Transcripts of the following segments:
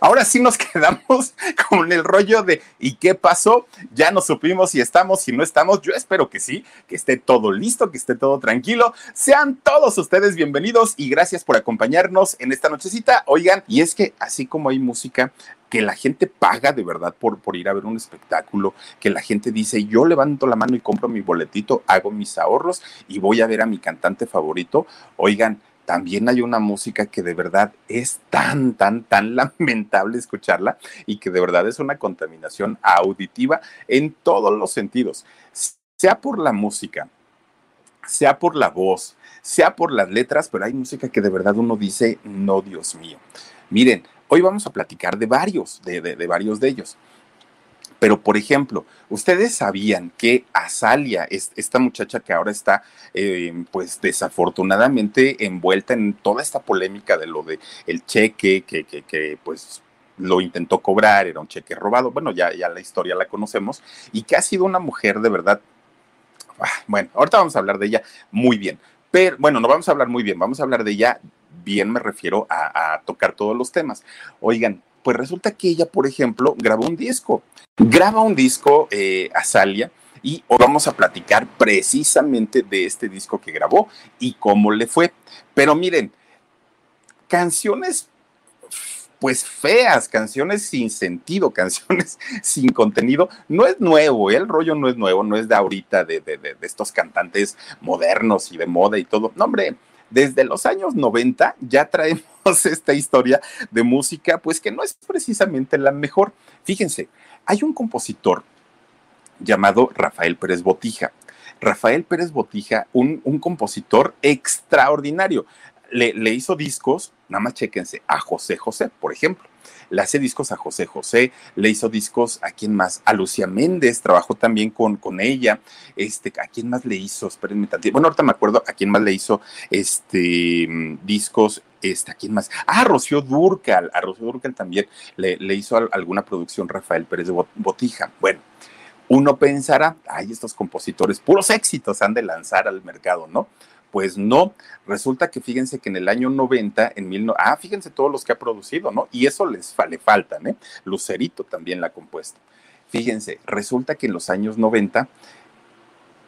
Ahora sí nos quedamos con el rollo de ¿y qué pasó? Ya nos supimos si estamos, si no estamos. Yo espero que sí, que esté todo listo, que esté todo tranquilo. Sean todos ustedes bienvenidos y gracias por acompañarnos en esta nochecita. Oigan, y es que así como hay música, que la gente paga de verdad por, por ir a ver un espectáculo, que la gente dice, yo levanto la mano y compro mi boletito, hago mis ahorros y voy a ver a mi cantante favorito. Oigan, también hay una música que de verdad es tan, tan, tan lamentable escucharla y que de verdad es una contaminación auditiva en todos los sentidos, sea por la música, sea por la voz, sea por las letras, pero hay música que de verdad uno dice, no, Dios mío. Miren, hoy vamos a platicar de varios, de, de, varios de ellos. Pero, por ejemplo, ustedes sabían que Azalia, esta muchacha que ahora está, eh, pues desafortunadamente envuelta en toda esta polémica de lo de el cheque que, que, pues lo intentó cobrar, era un cheque robado, bueno, ya, ya la historia la conocemos, y que ha sido una mujer de verdad, ah, bueno, ahorita vamos a hablar de ella muy bien, pero bueno, no vamos a hablar muy bien, vamos a hablar de ella bien, me refiero a tocar todos los temas. Oigan, pues resulta que ella, por ejemplo, grabó un disco, graba un disco eh, Azalia y hoy vamos a platicar precisamente de este disco que grabó y cómo le fue. Pero miren, canciones pues feas, canciones sin sentido, canciones sin contenido. No es nuevo, ¿eh? el rollo no es nuevo, no es de ahorita, de, de, de, estos cantantes modernos y de moda y todo. No, hombre, desde los años 90 ya traemos esta historia de música, pues que no es precisamente la mejor. Fíjense, hay un compositor llamado Rafael Pérez Botija. Rafael Pérez Botija, un, compositor extraordinario. Le, le, hizo discos, nada más chéquense, a José José, por ejemplo. Le hace discos a José José, le hizo discos a quién más, a Lucía Méndez, trabajó también con, con ella. Este, ¿a quién más le hizo? Espérenme tantito. Bueno, ahorita me acuerdo a quién más le hizo este discos este, ¿a quién más? Ah, Rocío Durcal, a Rocío Durcal también le, le hizo alguna producción Rafael Pérez de Botija. Bueno, uno pensará, ay, estos compositores, puros éxitos han de lanzar al mercado, ¿no? Pues no, resulta que fíjense que en el año 90, en mil, ah, fíjense todos los que ha producido, ¿no? Y eso les le faltan, ¿eh? Lucerito también la ha compuesto. Fíjense, resulta que en los años 90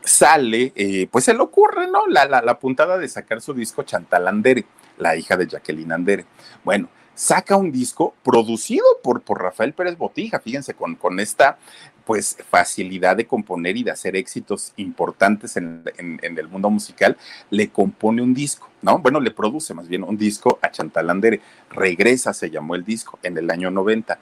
sale, eh, pues se le ocurre, ¿no? La, la, la puntada de sacar su disco Chantal Andere la hija de Jacqueline Andere. Bueno, saca un disco producido por, por Rafael Pérez Botija, fíjense, con, con esta pues facilidad de componer y de hacer éxitos importantes en, el mundo musical, le compone un disco, ¿no? Bueno, le produce más bien un disco a Chantal Andere. Regresa, se llamó el disco, en el año 90.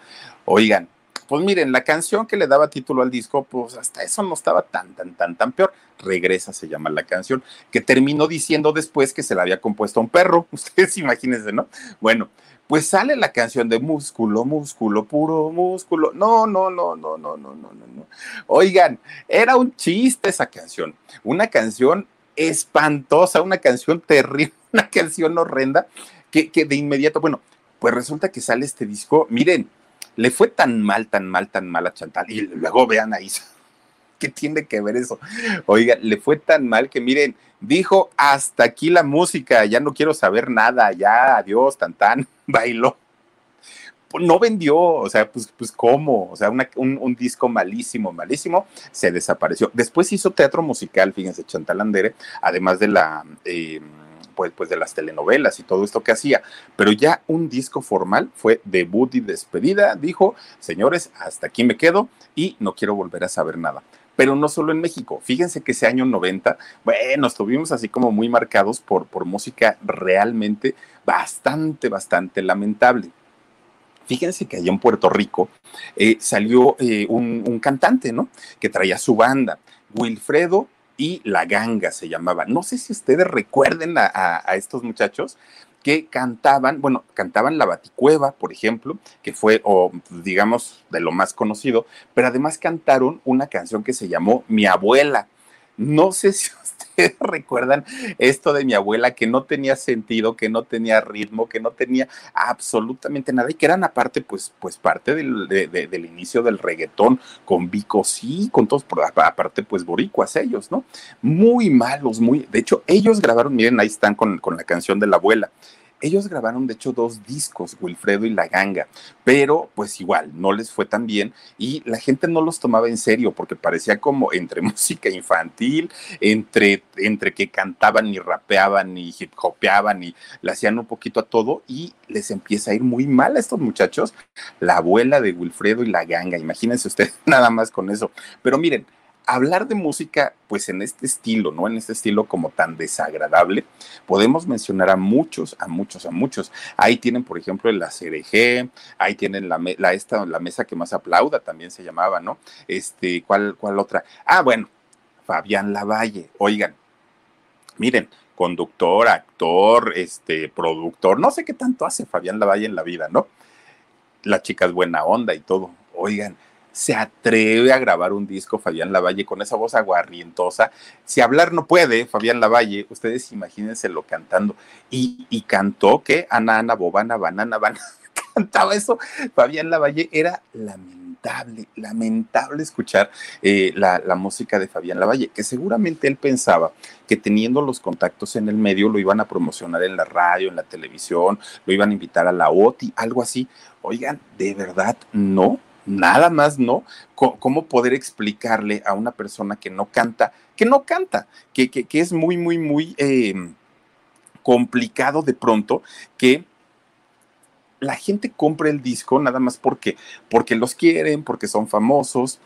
Oigan, pues miren, la canción que le daba título al disco, pues hasta eso no estaba tan, tan, tan, tan peor. Regresa se llama la canción, que terminó diciendo después que se la había compuesto a un perro. Ustedes imagínense, ¿no? Bueno, pues sale la canción de músculo, músculo, puro músculo. No, no, no, no, no, no, no, no. Oigan, era un chiste esa canción. Una canción espantosa, una canción terrible, una canción horrenda, que, que de inmediato, bueno, pues resulta que sale este disco. Miren, le fue tan mal, tan mal, tan mal a Chantal. Y luego vean a Isa. ¿Qué tiene que ver eso? Oiga, le fue tan mal que miren, dijo hasta aquí la música, ya no quiero saber nada, ya adiós, tan tan, bailó. No vendió, o sea, pues, pues cómo, o sea, un, disco malísimo, malísimo, se desapareció. Después hizo teatro musical, fíjense, Chantal Andere, además de la, eh, pues, pues de las telenovelas y todo esto que hacía, pero ya un disco formal fue debut y despedida, dijo, señores, hasta aquí me quedo y no quiero volver a saber nada pero no solo en México. Fíjense que ese año 90, bueno, estuvimos así como muy marcados por, por música realmente bastante, bastante lamentable. Fíjense que allá en Puerto Rico eh, salió eh, un, cantante, ¿no? Que traía su banda, Wilfredo y La Ganga se llamaba. No sé si ustedes recuerden a, estos muchachos que cantaban, bueno, cantaban La Baticueva, por ejemplo, que fue, o digamos, de lo más conocido, pero además cantaron una canción que se llamó Mi abuela. No sé si recuerdan esto de mi abuela que no tenía sentido, que no tenía ritmo, que no tenía absolutamente nada y que eran aparte, pues, pues parte del, del inicio del reggaetón con Vico, sí, con todos, aparte, pues boricuas ellos, ¿no? Muy malos, muy, de hecho, ellos grabaron, miren, ahí están con, con la canción de la abuela. Ellos grabaron de hecho dos discos, Wilfredo y La Ganga, pero pues igual no les fue tan bien y la gente no los tomaba en serio porque parecía como entre música infantil, entre, entre que cantaban y rapeaban y hip hopeaban y le hacían un poquito a todo y les empieza a ir muy mal a estos muchachos, la abuela de Wilfredo y La Ganga, imagínense ustedes nada más con eso. Pero miren, hablar de música, pues en este estilo, ¿no? En este estilo como tan desagradable, podemos mencionar a muchos, a muchos, a muchos. Ahí tienen, por ejemplo, la CRG, ahí tienen la, la, esta, la mesa que más aplauda, también se llamaba, ¿no? Este, ¿cuál, cuál otra? Ah, bueno, Fabián Lavalle, oigan, miren, conductor, actor, este, productor, no sé qué tanto hace Fabián Lavalle en la vida, ¿no? La chica es buena onda y todo. Oigan, se atreve a grabar un disco Fabián Lavalle con esa voz aguarrientosa. Si hablar no puede, Fabián Lavalle, ustedes imagínenselo cantando. Y, y cantó que Ana, Ana, Bobana, Banana, Banana, cantaba eso. Fabián Lavalle era lamentable, lamentable escuchar eh, la, la, música de Fabián Lavalle, que seguramente él pensaba que teniendo los contactos en el medio lo iban a promocionar en la radio, en la televisión, lo iban a invitar a la OTI, algo así. Oigan, de verdad, no nada más no, cómo poder explicarle a una persona que no canta, que no canta, que, que, es muy, muy, muy em, complicado de pronto que la gente compre el disco nada más porque, porque los quieren, porque son famosos,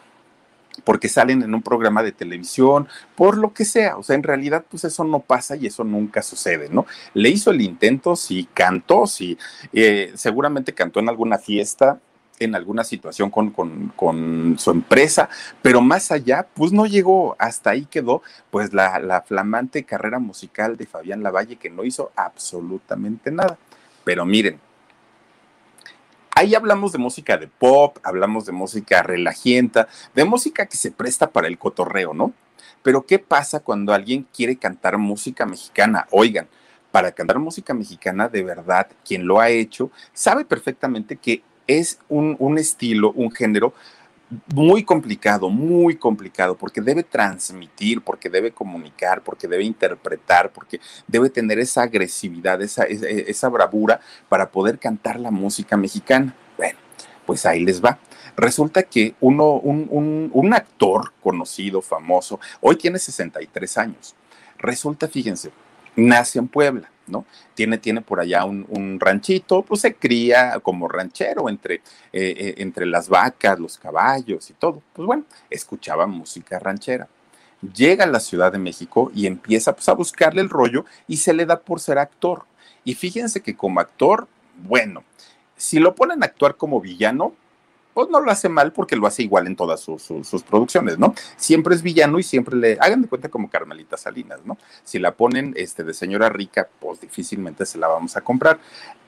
porque salen en un programa de televisión, por lo que sea. O sea, en realidad, pues eso no pasa y eso nunca sucede, ¿no? Le hizo el intento, sí cantó, sí, eh, seguramente cantó en alguna fiesta, en alguna situación con, con, su empresa, pero más allá, pues no llegó, hasta ahí quedó, pues la, la flamante carrera musical de Fabián Lavalle que no hizo absolutamente nada. Pero miren, ahí hablamos de música de pop, hablamos de música relajienta, de música que se presta para el cotorreo, ¿no? Pero ¿qué pasa cuando alguien quiere cantar música mexicana? Oigan, para cantar música mexicana, de verdad, quien lo ha hecho, sabe perfectamente que es un, estilo, un género muy complicado, muy complicado, porque debe transmitir, porque debe comunicar, porque debe interpretar, porque debe tener esa agresividad, esa, esa, bravura para poder cantar la música mexicana. Bueno, pues ahí les va. Resulta que uno, un, un actor conocido, famoso, hoy tiene 63 años. Resulta, fíjense, nace en Puebla Tiene, tiene por allá un, ranchito, pues se cría como ranchero entre, eh, eh, entre las vacas, los caballos y todo. Pues bueno, escuchaba música ranchera. Llega a la Ciudad de México y empieza pues, a buscarle el rollo y se le da por ser actor. Y fíjense que como actor, bueno, si lo ponen a actuar como villano, pues no lo hace mal porque lo hace igual en todas sus, producciones, ¿no? Siempre es villano y siempre le hagan de cuenta como Carmelita Salinas, ¿no? Si la ponen este, de señora rica, pues difícilmente se la vamos a comprar.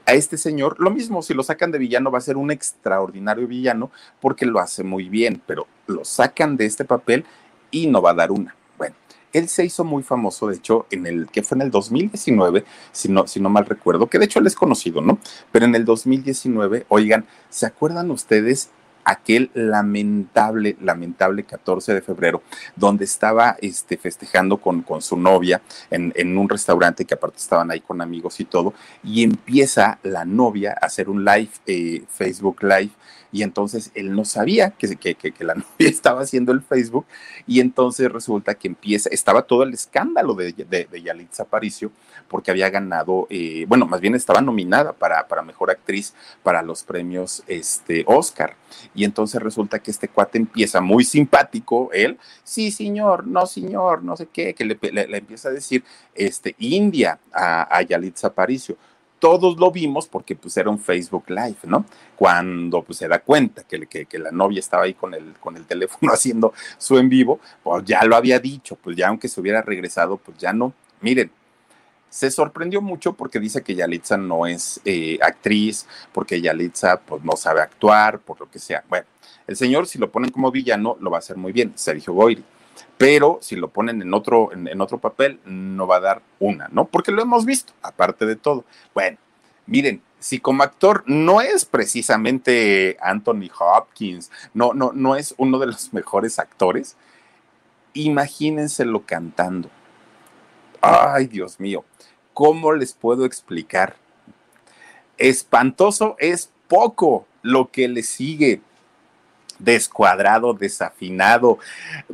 A este señor, lo mismo, si lo sacan de villano, va a ser un extraordinario villano porque lo hace muy bien, pero lo sacan de este papel y no va a dar una. Bueno, él se hizo muy famoso, de hecho, en el que fue en el 2019, si no, si no mal recuerdo, que de hecho él es conocido, ¿no? Pero en el 2019, oigan, ¿se acuerdan ustedes aquel lamentable, lamentable 14 de febrero, donde estaba este, festejando con, con su novia en, en, un restaurante que aparte estaban ahí con amigos y todo, y empieza la novia a hacer un live, eh, Facebook Live, y entonces él no sabía que, que, que, la novia estaba haciendo el Facebook y entonces resulta que empieza, estaba todo el escándalo de, de, de Yalitza Aparicio porque había ganado, eh, bueno, más bien estaba nominada para, para Mejor Actriz para los premios este, Oscar. Y entonces resulta que este cuate empieza muy simpático, él, sí, señor, no, señor, no sé qué, que le, le, empieza a decir, este, India a, a Yalitza Aparicio todos lo vimos porque pues era un Facebook Live, ¿no? Cuando pues se da cuenta que, que, la novia estaba ahí con el, con el teléfono haciendo su en vivo, pues ya lo había dicho, pues ya aunque se hubiera regresado, pues ya no. Miren, se sorprendió mucho porque dice que Yalitza no es eh, actriz, porque Yalitza pues no sabe actuar, por lo que sea. Bueno, el señor si lo ponen como villano lo va a hacer muy bien, Sergio Goyri pero si lo ponen en otro, en, otro papel, no va a dar una, ¿no? Porque lo hemos visto, aparte de todo. Bueno, miren, si como actor no es precisamente Anthony Hopkins, no, no, no es uno de los mejores actores, imagínenselo cantando. Ay, Dios mío, ¿cómo les puedo explicar? Espantoso es poco lo que le sigue descuadrado, desafinado,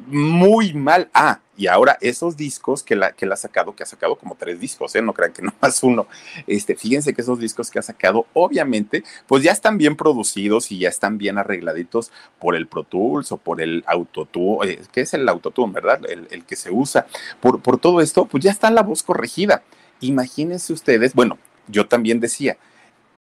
muy mal. Ah, y ahora esos discos que la, que ha sacado, que ha sacado como tres discos, ¿eh? no crean que no más uno. Este, fíjense que esos discos que ha sacado, obviamente, pues ya están bien producidos y ya están bien arregladitos por el Pro Tools o por el Autotune, eh, que es el Autotune, ¿verdad? El, el, que se usa. Por, por todo esto, pues ya está la voz corregida. Imagínense ustedes, bueno, yo también decía,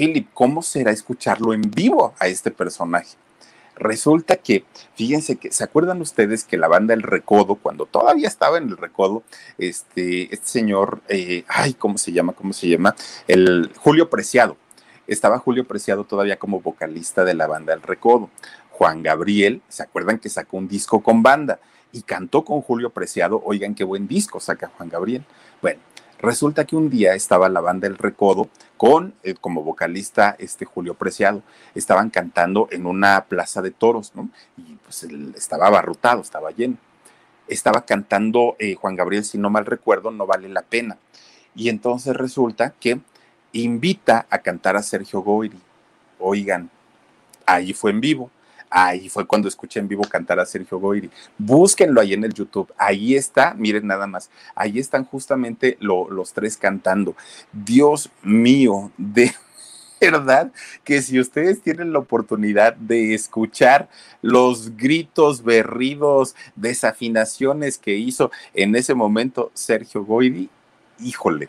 Philip, ¿cómo será escucharlo en vivo a este personaje? Resulta que, fíjense que, ¿se acuerdan ustedes que la banda El Recodo, cuando todavía estaba en El Recodo, este, este señor, eh, ay, ¿cómo se llama? ¿Cómo se llama? El Julio Preciado. Estaba Julio Preciado todavía como vocalista de la banda El Recodo. Juan Gabriel, ¿se acuerdan que sacó un disco con banda? Y cantó con Julio Preciado, oigan qué buen disco saca Juan Gabriel. Bueno, Resulta que un día estaba la banda El Recodo con eh, como vocalista este Julio Preciado. Estaban cantando en una plaza de toros, ¿no? Y pues estaba abarrotado, estaba lleno. Estaba cantando eh, Juan Gabriel, si no mal recuerdo, no vale la pena. Y entonces resulta que invita a cantar a Sergio Goyri. Oigan, ahí fue en vivo. Ahí fue cuando escuché en vivo cantar a Sergio Goyri. Búsquenlo ahí en el YouTube. Ahí está, miren nada más. Ahí están justamente los tres cantando. Dios mío, de verdad que si ustedes tienen la oportunidad de escuchar los gritos berridos, desafinaciones que hizo en ese momento Sergio Goyri, híjole,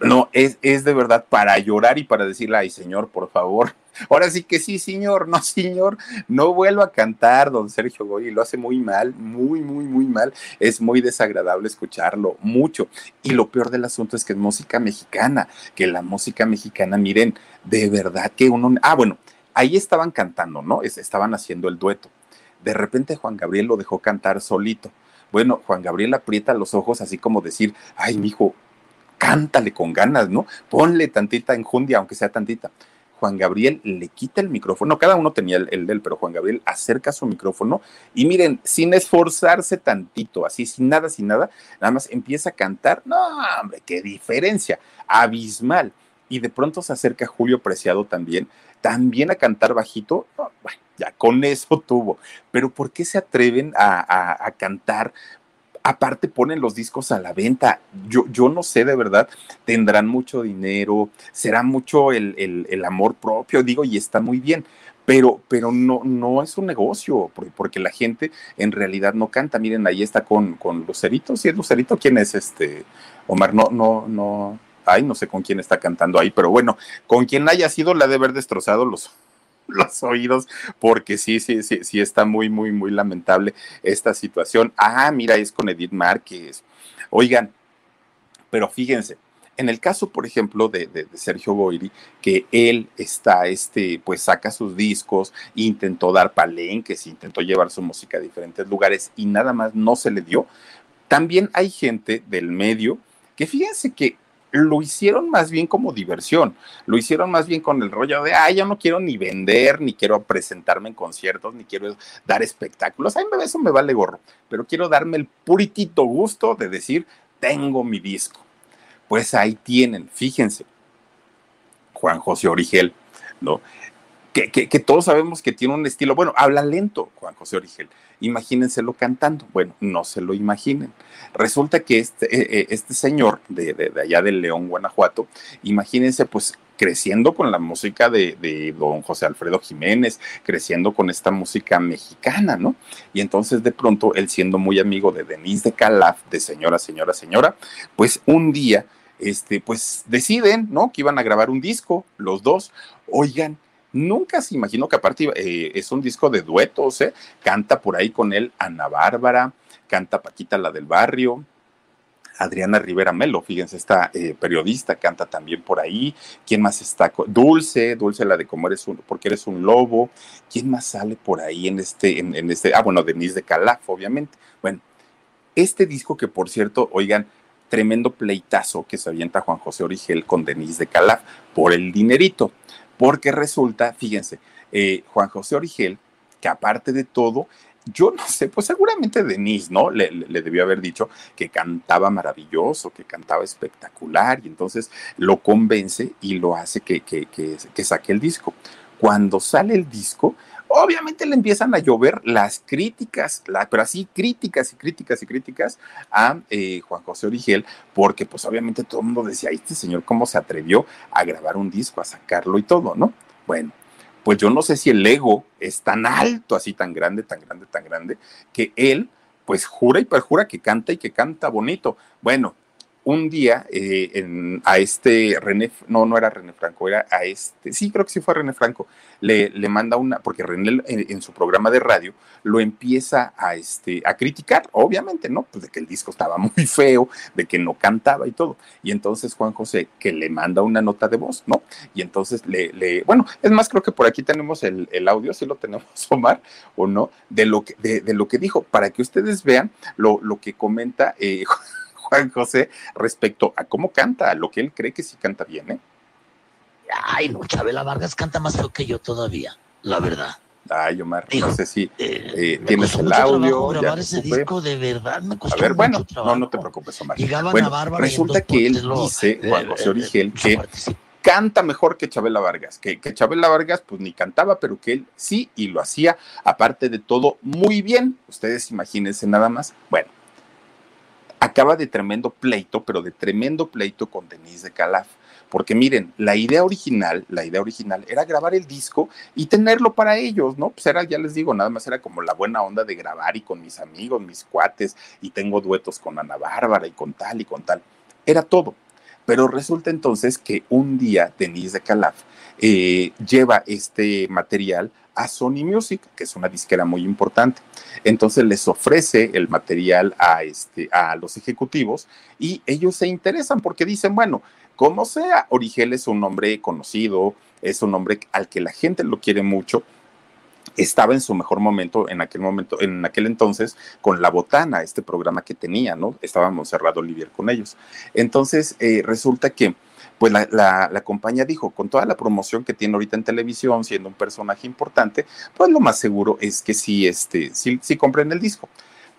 no, es, es de verdad para llorar y para decirle, ay Señor, por favor, Ahora sí que sí, señor, no, señor, no vuelvo a cantar, don Sergio Goy, lo hace muy mal, muy, muy, muy mal. Es muy desagradable escucharlo, mucho. Y lo peor del asunto es que es música mexicana, que la música mexicana, miren, de verdad que uno. Ah, bueno, ahí estaban cantando, ¿no? Estaban haciendo el dueto. De repente Juan Gabriel lo dejó cantar solito. Bueno, Juan Gabriel aprieta los ojos así como decir, ay, mijo, cántale con ganas, ¿no? Ponle tantita enjundia, aunque sea tantita. Juan Gabriel le quita el micrófono, cada uno tenía el, el, de él, pero Juan Gabriel acerca su micrófono y miren, sin esforzarse tantito, así, sin nada, sin nada, nada más empieza a cantar, no, hombre, qué diferencia, abismal. Y de pronto se acerca Julio Preciado también, también a cantar bajito, bueno, ya con eso tuvo. Pero ¿por qué se atreven a, a cantar Aparte ponen los discos a la venta. Yo, yo no sé de verdad, tendrán mucho dinero, será mucho el, el, amor propio, digo, y está muy bien. Pero, pero no, no es un negocio, porque, la gente en realidad no canta. Miren, ahí está con, con Lucerito. Si es Lucerito, ¿quién es este? Omar, no, no, no. Ay, no sé con quién está cantando ahí, pero bueno, con quien haya sido la de haber destrozado los, los oídos, porque sí, sí, sí, sí está muy, muy, muy lamentable esta situación. Ah, mira, es con Edith Márquez. Oigan, pero fíjense, en el caso, por ejemplo, de, Sergio Goyri, que él está, este, pues saca sus discos, intentó dar palenques, intentó llevar su música a diferentes lugares y nada más no se le dio. También hay gente del medio que fíjense que lo hicieron más bien como diversión, lo hicieron más bien con el rollo de, ah, yo no quiero ni vender, ni quiero presentarme en conciertos, ni quiero dar espectáculos, a mí eso me vale gorro, pero quiero darme el puritito gusto de decir, tengo mi disco. Pues ahí tienen, fíjense, Juan José Origel, ¿no? Que, todos sabemos que tiene un estilo, bueno, habla lento Juan José Origel, imagínenselo cantando, bueno, no se lo imaginen. Resulta que este, eh, eh, este señor de, de, allá de León, Guanajuato, imagínense pues creciendo con la música de, de, don José Alfredo Jiménez, creciendo con esta música mexicana, ¿no? Y entonces de pronto, él siendo muy amigo de Denise de Calaf, de señora, señora, señora, pues un día este, pues deciden, ¿no? Que iban a grabar un disco, los dos. Oigan, nunca se imaginó que aparte eh, es un disco de duetos, ¿eh? Canta por ahí con él Ana Bárbara, canta Paquita la del barrio, Adriana Rivera Melo, fíjense, esta eh, periodista canta también por ahí. ¿Quién más está? Dulce, Dulce la de cómo eres un, porque eres un lobo. ¿Quién más sale por ahí en este, en, en este? Ah, bueno, Denise de Calaf, obviamente. Bueno, este disco que por cierto, oigan, tremendo pleitazo que se avienta Juan José Origel con Denise de Calaf por el dinerito, porque resulta, fíjense, eh, Juan José Origel, que aparte de todo, yo no sé, pues seguramente Denise, ¿no? Le, debió haber dicho que cantaba maravilloso, que cantaba espectacular, y entonces lo convence y lo hace que, que, que saque el disco. Cuando sale el disco, obviamente le empiezan a llover las críticas, pero así críticas y críticas y críticas a eh, Juan José Origel, porque pues obviamente todo el mundo decía, este señor cómo se atrevió a grabar un disco, a sacarlo y todo, ¿no? Bueno, pues yo no sé si el ego es tan alto, así tan grande, tan grande, tan grande, que él pues jura y perjura que canta y que canta bonito. Bueno, un día eh, a este René, no, no era René Franco, era a este, sí, creo que sí fue René Franco, le, le manda una, porque René en, su programa de radio lo empieza a, este, a criticar, obviamente, ¿no? Pues de que el disco estaba muy feo, de que no cantaba y todo. Y entonces Juan José, que le manda una nota de voz, ¿no? Y entonces le, le bueno, es más, creo que por aquí tenemos el, audio, si lo tenemos, Omar, o no, de lo que, de, lo que dijo, para que ustedes vean lo, lo que comenta eh, Juan José respecto a cómo canta, a lo que él cree que sí canta bien, ¿eh? Ay, no, Chabela Vargas canta más feo que yo todavía, la verdad. Ay, Omar, no sé si eh, eh, tienes el audio. grabar ese disco de verdad me costó A ver, bueno, no, no te preocupes, Omar. bueno, resulta que él dice, Juan José Origel, que canta mejor que Chabela Vargas, que, que Chabela Vargas pues ni cantaba, pero que él sí y lo hacía, aparte de todo, muy bien. Ustedes imagínense nada más. Bueno, acaba de tremendo pleito, pero de tremendo pleito con Denise de Calaf. Porque miren, la idea original, la idea original era grabar el disco y tenerlo para ellos, ¿no? Pues era, ya les digo, nada más era como la buena onda de grabar y con mis amigos, mis cuates, y tengo duetos con Ana Bárbara y con tal y con tal. Era todo. Pero resulta entonces que un día Denise de Calaf eh, lleva este material a Sony Music, que es una disquera muy importante. Entonces les ofrece el material a, este, a los ejecutivos y ellos se interesan porque dicen, bueno, como sea, Origel es un hombre conocido, es un hombre al que la gente lo quiere mucho. Estaba en su mejor momento en aquel momento, en aquel entonces, con La Botana, este programa que tenía, ¿no? Estábamos cerrado Olivier con ellos. Entonces, eh, resulta que pues la, compañía dijo, con toda la promoción que tiene ahorita en televisión, siendo un personaje importante, pues lo más seguro es que sí, este, sí, sí compren el disco.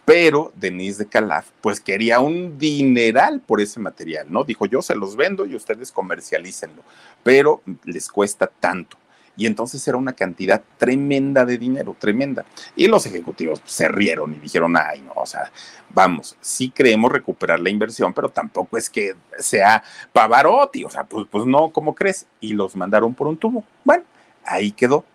Pero Denise de Calaf, pues quería un dineral por ese material, ¿no? Dijo, yo se los vendo y ustedes comercialícenlo, pero les cuesta tanto y entonces era una cantidad tremenda de dinero, tremenda. Y los ejecutivos se rieron y dijeron, ay, no, o sea, vamos, sí creemos recuperar la inversión, pero tampoco es que sea Pavarotti, o sea, pues, pues no, ¿cómo crees? Y los mandaron por un tubo. Bueno, ahí quedó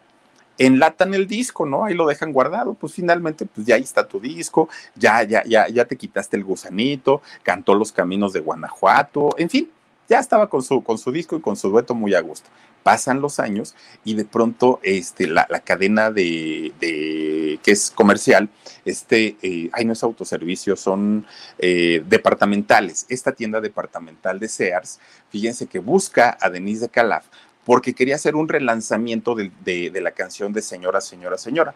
enlatan el disco, ¿no? Ahí lo dejan guardado, pues finalmente, pues ya ahí está tu disco, ya, ya, ya, ya te quitaste el gusanito, cantó los caminos de Guanajuato, en fin, ya estaba con su, con su disco y con su dueto muy a gusto. Pasan los años y de pronto este, la, cadena de, que es comercial, este, eh, ay, no es autoservicio, son eh, departamentales. Esta tienda departamental de Sears, fíjense que busca a Denise de Calaf porque quería hacer un relanzamiento de, la canción de Señora, Señora, Señora.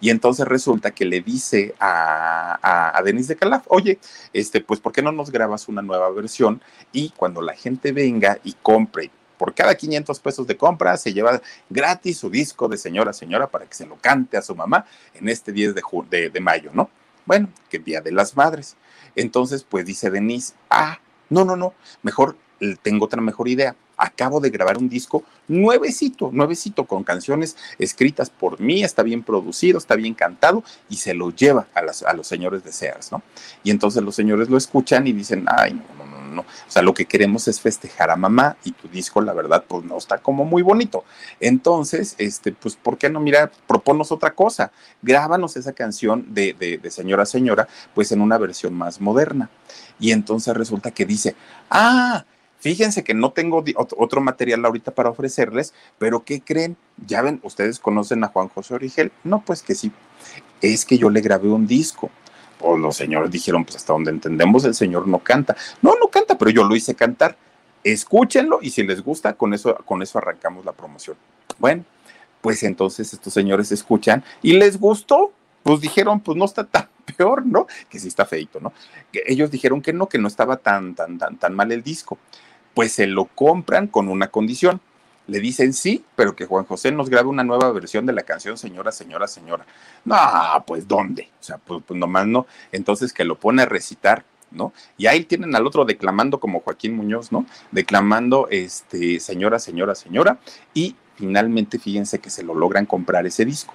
Y entonces resulta que le dice a, a, Denise de Calaf, oye, este, pues, ¿por qué no nos grabas una nueva versión? Y cuando la gente venga y compre, por cada 500 pesos de compra, se lleva gratis su disco de Señora, Señora para que se lo cante a su mamá en este 10 de, mayo, ¿no? Bueno, que Día de las Madres. Entonces, pues dice Denise, ah, no, no, no, mejor tengo otra mejor idea acabo de grabar un disco nuevecito, nuevecito, con canciones escritas por mí, está bien producido, está bien cantado y se lo lleva a, a los señores de Sears, ¿no? Y entonces los señores lo escuchan y dicen, ay, no, no, o sea, lo que queremos es festejar a mamá y tu disco, la verdad, pues no está como muy bonito. Entonces, este, pues, ¿por qué no, mira, proponos otra cosa? Grábanos esa canción de, de, de señora, señora, pues en una versión más moderna. Y entonces resulta que dice, ah, Fíjense que no tengo otro material ahorita para ofrecerles, pero ¿qué creen? Ya ven, ustedes conocen a Juan José Origel. No, pues que sí. Es que yo le grabé un disco. Pues los señores dijeron, pues hasta donde entendemos, el señor no canta. No, no canta, pero yo lo hice cantar. Escúchenlo y si les gusta, con eso, con eso arrancamos la promoción. Bueno, pues entonces estos señores escuchan y les gustó. Pues dijeron, pues no está tan peor, ¿no? Que sí está feito, ¿no? Ellos dijeron que no, que no estaba tan, tan, tan, tan mal el disco pues se lo compran con una condición. Le dicen sí, pero que Juan José nos grabe una nueva versión de la canción Señora, Señora, Señora. No, pues ¿dónde? O sea, pues, pues nomás no. Entonces que lo pone a recitar ¿no? Y ahí tienen al otro declamando como Joaquín Muñoz, ¿no? Declamando, este, señora, señora, señora, y finalmente fíjense que se lo logran comprar ese disco.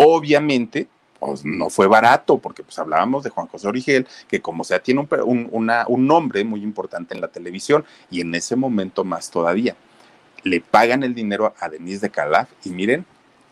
Obviamente, pues no fue barato, porque pues hablábamos de Juan José Origel, que como sea tiene un, un, nombre muy importante en la televisión y en ese momento más todavía. Le pagan el dinero a Denise de Calaf y miren,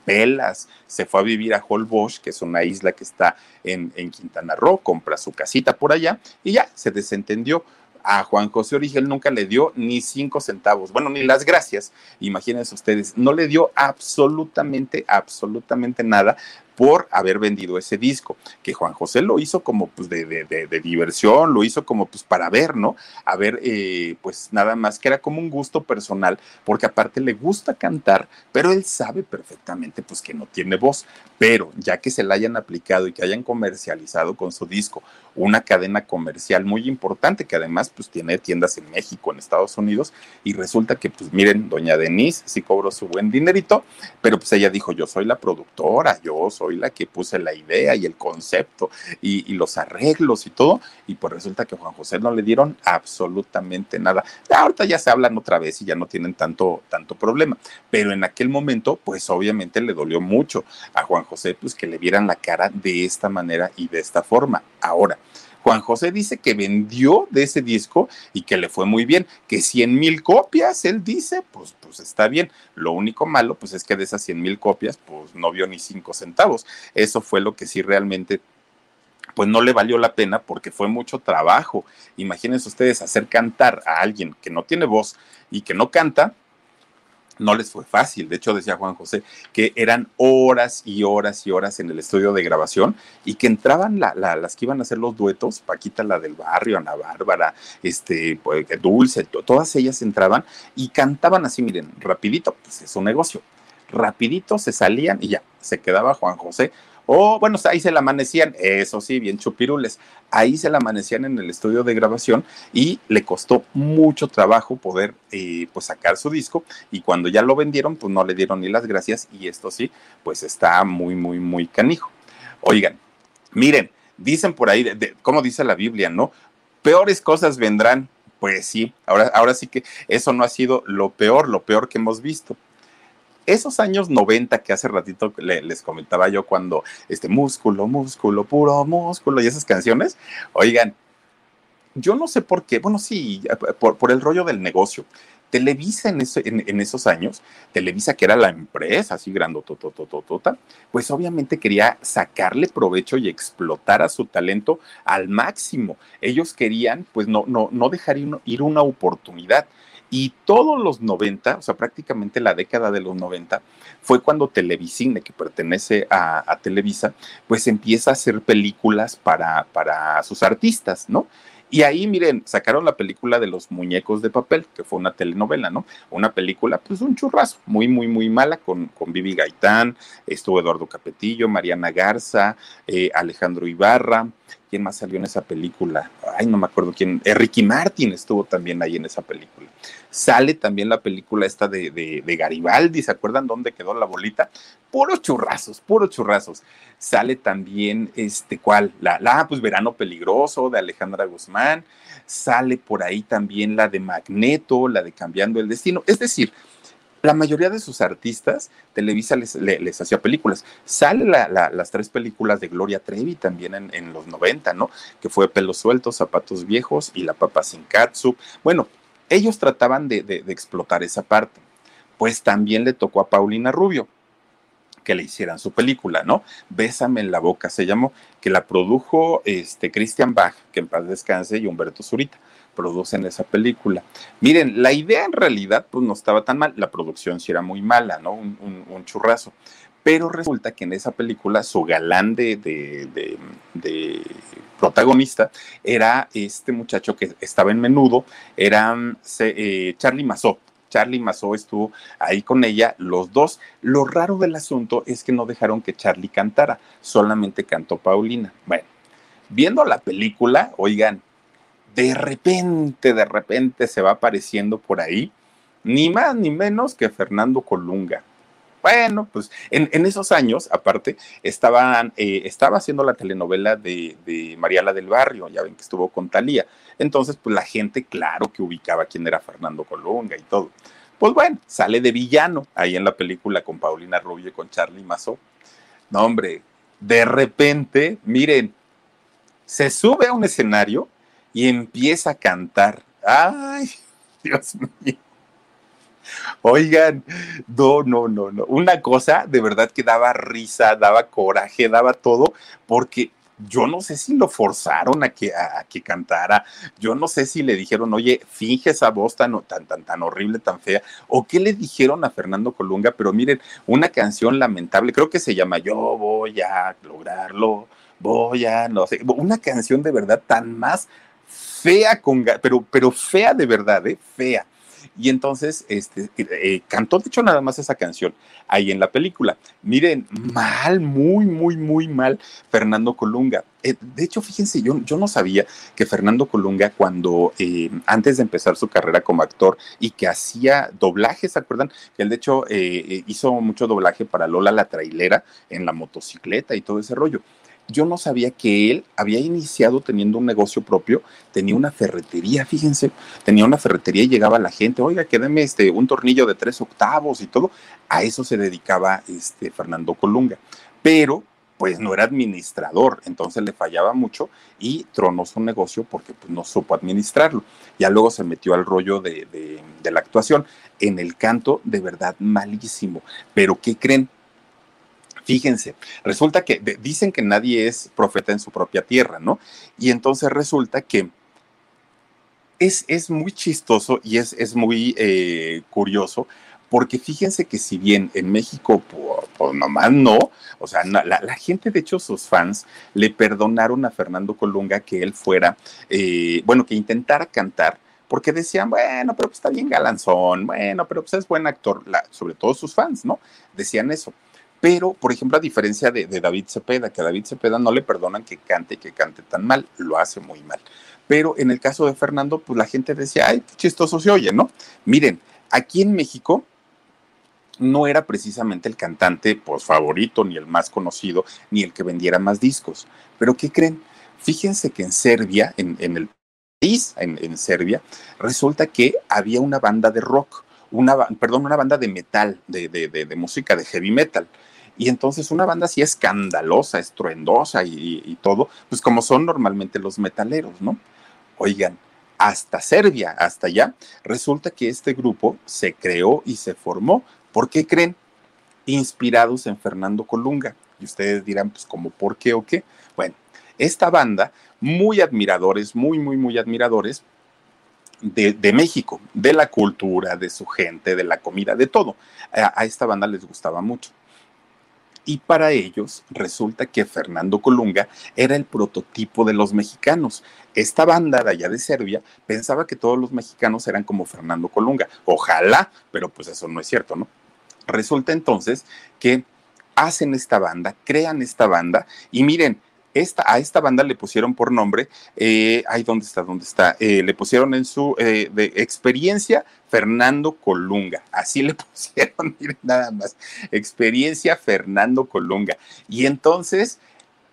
pelas, se fue a vivir a Holbox, que es una isla que está en, en Quintana Roo, compra su casita por allá y ya se desentendió a Juan José Origel nunca le dio ni cinco centavos, bueno, ni las gracias, imagínense ustedes, no le dio absolutamente, absolutamente nada por haber vendido ese disco, que Juan José lo hizo como pues de, diversión, lo hizo como pues para ver, ¿no? A ver, eh, pues nada más que era como un gusto personal, porque aparte le gusta cantar, pero él sabe perfectamente pues que no tiene voz, pero ya que se la hayan aplicado y que hayan comercializado con su disco una cadena comercial muy importante que además pues tiene tiendas en México, en Estados Unidos y resulta que pues miren, doña Denise sí cobró su buen dinerito, pero pues ella dijo yo soy la productora, yo soy la que puse la idea y el concepto y, los arreglos y todo, y pues resulta que Juan José no le dieron absolutamente nada. Ahorita ya se hablan otra vez y ya no tienen tanto, tanto problema, pero en aquel momento, pues obviamente le dolió mucho a Juan José, pues que le vieran la cara de esta manera y de esta forma. Ahora, Juan José dice que vendió de ese disco y que le fue muy bien, que 100 mil copias, él dice, pues, pues está bien. Lo único malo, pues es que de esas 100 mil copias, pues no vio ni cinco centavos. Eso fue lo que sí realmente pues no le valió la pena porque fue mucho trabajo. Imagínense ustedes hacer cantar a alguien que no tiene voz y que no canta, no les fue fácil. De hecho, decía Juan José que eran horas y horas y horas en el estudio de grabación y que entraban las que iban a hacer los duetos, Paquita, la del barrio, Ana Bárbara, este, pues, Dulce, todas ellas entraban y cantaban así, miren, rapidito, pues es un negocio. Rapidito se salían y ya, se quedaba Juan José o, bueno, ahí se la amanecían, eso sí, bien chupirules. Ahí se la amanecían en el estudio de grabación y le costó mucho trabajo poder eh, pues sacar su disco. Y cuando ya lo vendieron, pues no le dieron ni las gracias. Y esto sí, pues está muy, muy, muy canijo. Oigan, miren, dicen por ahí, como dice la Biblia, ¿no? Peores cosas vendrán Pues sí, ahora, ahora sí que eso no ha sido lo peor, lo peor que hemos visto esos años 90 que hace ratito les comentaba yo cuando este músculo, músculo, puro músculo y esas canciones, oigan, yo no sé por qué, bueno, sí, por, el rollo del negocio. Televisa en, en, esos años, Televisa que era la empresa así grandototototota, pues obviamente quería sacarle provecho y explotar a su talento al máximo. Ellos querían pues no, no, no dejar ir una oportunidad. Y todos los 90, o sea, prácticamente la década de los 90, fue cuando Televisine, que pertenece a, Televisa, pues empieza a hacer películas para, para sus artistas, ¿no? Y ahí, miren, sacaron la película de los muñecos de papel, que fue una telenovela, ¿no? Una película, pues un churrazo, muy, muy, muy mala, con, con Vivi Gaitán, estuvo Eduardo Capetillo, Mariana Garza, eh, Alejandro Ibarra, ¿quién más salió en esa película? Ay, no me acuerdo quién, eh, Ricky Martin estuvo también ahí en esa película. Sale también la película esta de, de, Garibaldi, ¿se acuerdan dónde quedó la bolita? Puros churrazos, puros churrazos. Sale también, este, ¿cuál? La, la, pues Verano Peligroso de Alejandra Guzmán. Sale por ahí también la de Magneto, la de Cambiando el Destino. Es decir, la mayoría de sus artistas, Televisa les, hacía películas. Sale las tres películas de Gloria Trevi también en, los 90, ¿no? Que fue Pelos Sueltos, Zapatos Viejos y La Papa Sin Katsu. Bueno, ellos trataban de, explotar esa parte. Pues también le tocó a Paulina Rubio que le hicieran su película, ¿no? Bésame en la boca se llamó, que la produjo este Christian Bach, que en paz descanse, y Humberto Zurita producen esa película. Miren, la idea en realidad pues no estaba tan mal, la producción sí era muy mala, ¿no? Un, churrazo. Pero resulta que en esa película su galán de, de, protagonista era este muchacho que estaba en menudo, era eh, Charlie Mazó. Charlie Mazó estuvo ahí con ella, los dos. Lo raro del asunto es que no dejaron que Charlie cantara, solamente cantó Paulina. Bueno, viendo la película, oigan, de repente, de repente se va apareciendo por ahí, ni más ni menos que Fernando Colunga. Bueno, pues en, esos años, aparte, eh, estaba haciendo la telenovela de, de Mariala del Barrio, ya ven que estuvo con Talía. Entonces, pues la gente, claro que ubicaba quién era Fernando Colunga y todo. Pues bueno, sale de villano ahí en la película con Paulina Rubio y con Charlie Mazó. No, hombre, de repente, miren, se sube a un escenario y empieza a cantar. Ay, Dios mío. Oigan, no, no, no, no. Una cosa de verdad que daba risa, daba coraje, daba todo, porque yo no sé si lo forzaron a que, a, que cantara, yo no sé si le dijeron, oye, finge esa voz tan, tan, tan, tan horrible, tan fea, o qué le dijeron a Fernando Colunga, pero miren, una canción lamentable, creo que se llama Yo voy a lograrlo, voy a, no sé, una canción de verdad tan más fea con pero, pero fea de verdad, ¿eh? Fea. Y entonces este, eh, cantó, de hecho, nada más esa canción ahí en la película. Miren, mal, muy, muy, muy mal Fernando Colunga. Eh, de hecho, fíjense, yo, yo no sabía que Fernando Colunga, cuando eh, antes de empezar su carrera como actor y que hacía doblajes, ¿se acuerdan? Que él, de hecho, hizo mucho doblaje para Lola la trailera en la motocicleta y todo ese rollo yo no sabía que él había iniciado teniendo un negocio propio, tenía una ferretería, fíjense, tenía una ferretería y llegaba la gente, oiga, quédeme este, un tornillo de tres octavos y todo. A eso se dedicaba este Fernando Colunga. Pero pues no era administrador, entonces le fallaba mucho y tronó su negocio porque pues, no supo administrarlo. Ya luego se metió al rollo de, de la actuación. En el canto, de verdad, malísimo. Pero ¿qué creen? Fíjense, resulta que dicen que nadie es profeta en su propia tierra, ¿no? Y entonces resulta que es, es muy chistoso y es, es muy eh, curioso porque fíjense que si bien en México, pues, nomás no, o sea, la, gente, de hecho, sus fans le perdonaron a Fernando Colunga que él fuera, eh, bueno, que intentara cantar, porque decían, bueno, pero pues está bien galanzón, bueno, pero pues es buen actor, sobre todo sus fans, ¿no? Decían eso. Pero, por ejemplo, a diferencia de, David Cepeda, que a David Cepeda no le perdonan que cante y que cante tan mal, lo hace muy mal. Pero en el caso de Fernando, pues la gente decía, ay, qué chistoso se oye, ¿no? Miren, aquí en México no era precisamente el cantante pues, favorito, ni el más conocido, ni el que vendiera más discos. Pero ¿qué creen? Fíjense que en Serbia, en, el en, en Serbia, resulta que había una banda de rock, una, perdón, una banda de metal, de, de, de, música de heavy metal. Y entonces una banda así escandalosa, estruendosa y, todo, pues como son normalmente los metaleros, ¿no? Oigan, hasta Serbia, hasta allá, resulta que este grupo se creó y se formó. ¿Por qué creen? Inspirados en Fernando Colunga. Y ustedes dirán, pues, ¿cómo por qué o qué? Bueno, esta banda, muy admiradores, muy, muy, muy admiradores de, México, de la cultura, de su gente, de la comida, de todo. A, a esta banda les gustaba mucho y para ellos resulta que Fernando Colunga era el prototipo de los mexicanos. Esta banda de allá de Serbia pensaba que todos los mexicanos eran como Fernando Colunga. Ojalá, pero pues eso no es cierto, ¿no? Resulta entonces que hacen esta banda, crean esta banda y miren, a esta banda le pusieron por nombre, eh, ay, ¿dónde está? ¿Dónde está? Eh, le pusieron en su eh, experiencia Fernando Colunga. Así le pusieron, miren nada más. Experiencia Fernando Colunga. Y entonces,